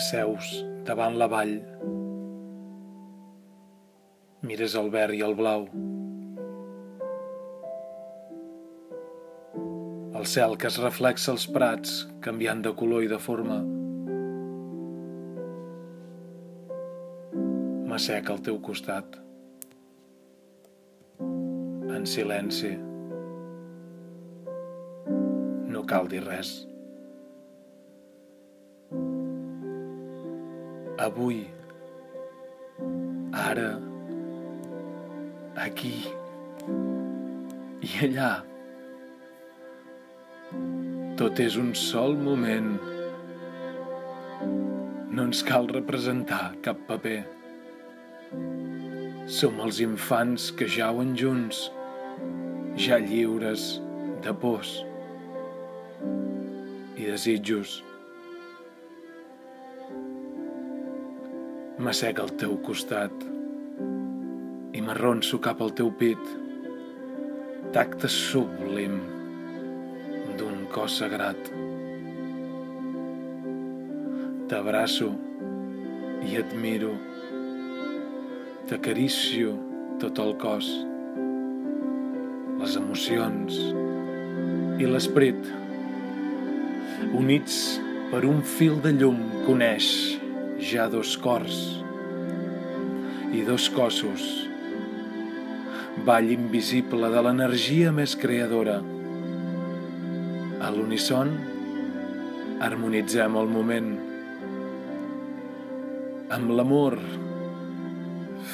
T'asseus davant la vall. Mires el verd i el blau. El cel que es reflexa als prats, canviant de color i de forma. M'assec al teu costat. En silenci. No cal dir res. Avui, ara, aquí i allà. Tot és un sol moment. No ens cal representar cap paper. Som els infants que jauen junts, ja lliures de pors i desitjos. M'assec al teu costat i m'arronso cap al teu pit. Tacte sublim d'un cos sagrat. T'abraço i admiro. T'acaricio tot el cos, les emocions i l'esperit, units per un fil de llum coneix ja dos cors i dos cossos. Ball invisible de l'energia més creadora. A l'unisson, harmonitzem el moment. Amb l'amor,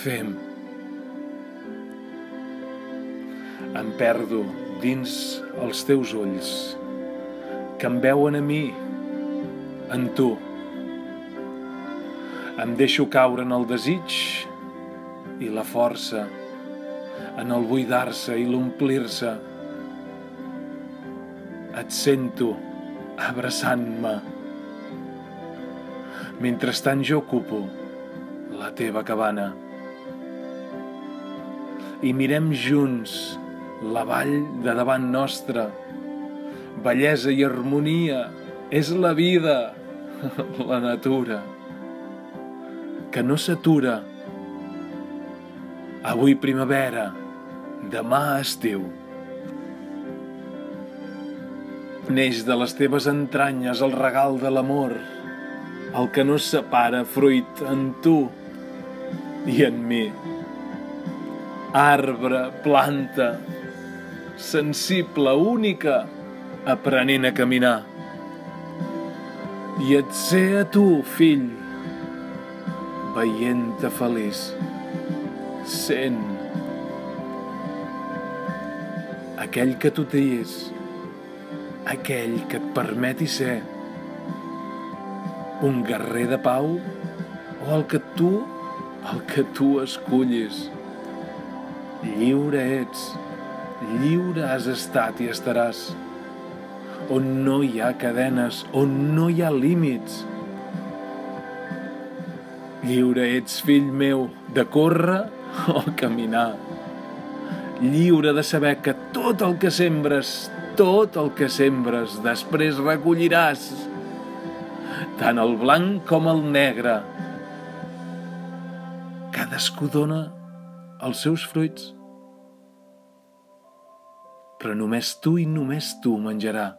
fem. Em perdo dins els teus ulls, que em veuen a mi, en tu. Em deixo caure en el desig i la força, en el buidar-se i l'omplir-se. Et sento abraçant-me. Mentrestant jo ocupo la teva cabana. I mirem junts la vall de davant nostra. Bellesa i harmonia és la vida, la natura que no s'atura. Avui primavera, demà estiu. Neix de les teves entranyes el regal de l'amor, el que no separa fruit en tu i en mi. Arbre, planta, sensible, única, aprenent a caminar. I et sé a tu, fill, veient-te feliç, sent aquell que tu tries, aquell que et permeti ser un guerrer de pau o el que tu, el que tu escullis. Lliure ets, lliure has estat i estaràs, on no hi ha cadenes, on no hi ha límits, Lliure ets, fill meu, de córrer o caminar. Lliure de saber que tot el que sembres, tot el que sembres, després recolliràs. Tant el blanc com el negre. Cadascú dona els seus fruits. Però només tu i només tu menjarà.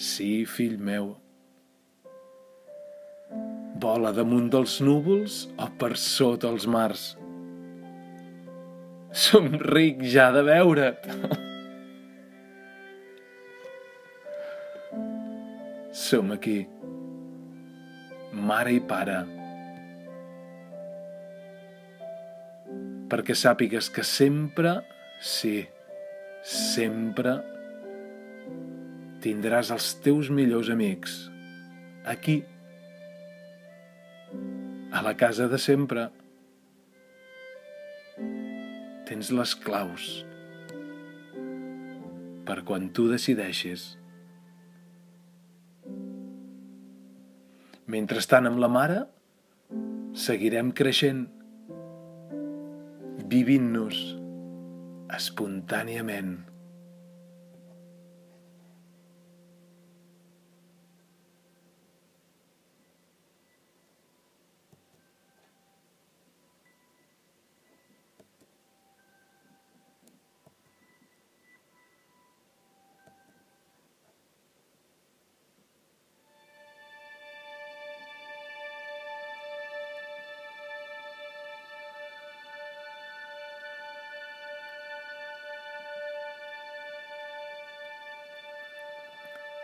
Sí, fill meu. Vola damunt dels núvols o per sota els mars. Som ric ja de veure't. Som aquí, mare i pare, perquè sàpigues que sempre, sí, sempre tindràs els teus millors amics aquí, a la casa de sempre. Tens les claus per quan tu decideixis. Mentrestant, amb la mare, seguirem creixent, vivint-nos espontàniament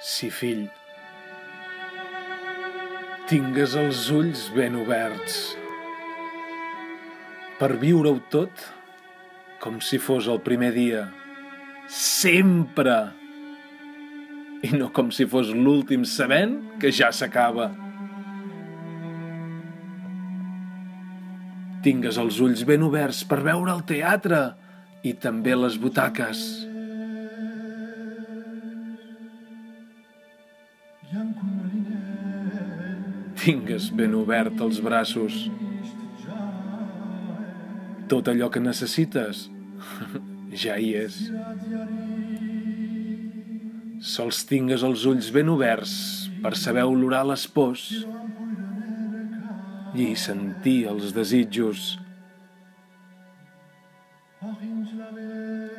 Sí, fill. Tingues els ulls ben oberts per viure-ho tot com si fos el primer dia. Sempre! I no com si fos l'últim sabent que ja s'acaba. Tingues els ulls ben oberts per veure el teatre i també les butaques. Tingues ben obert els braços. Tot allò que necessites ja hi és. Sols tingues els ulls ben oberts per saber olorar les pors i sentir els desitjos.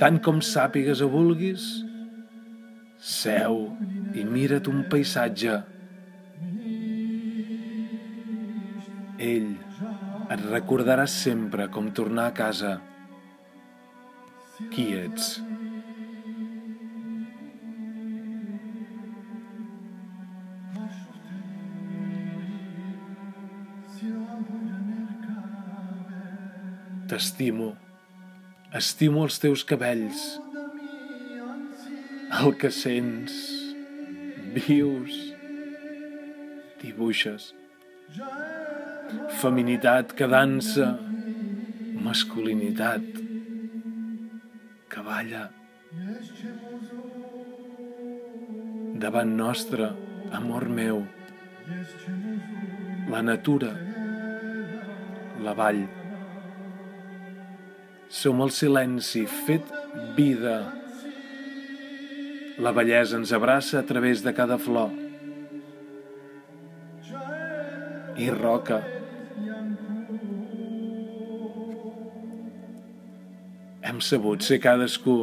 Tant com sàpigues o vulguis, seu i mira't un paisatge. Ell et recordarà sempre com tornar a casa. Qui ets? T'estimo. Estimo els teus cabells. El que sents, vius, dibuixes. Feminitat que dansa, masculinitat que balla. Davant nostre, amor meu, la natura, la vall. Som el silenci fet vida. La bellesa ens abraça a través de cada flor. I roca. Hem sabut ser cadascú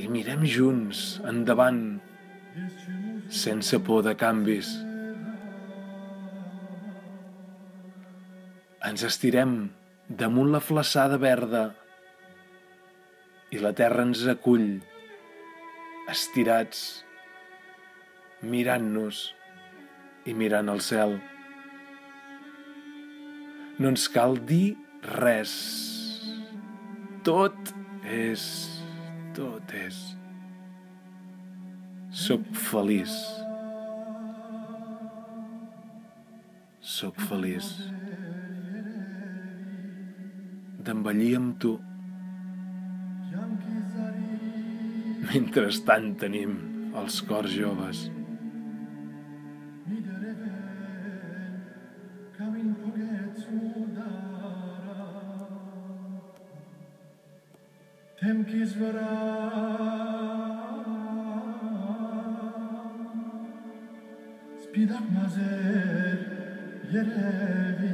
i mirem junts, endavant, sense por de canvis. Ens estirem damunt la flaçada verda i la terra ens acull, estirats, mirant-nos i mirant el cel. No ens cal dir res. Tot és, tot és. Soc feliç. Soc feliç d'envellir amb tu. Mentrestant tenim els cors joves. Temkiz vera Spidak mazer yerevi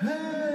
Hey!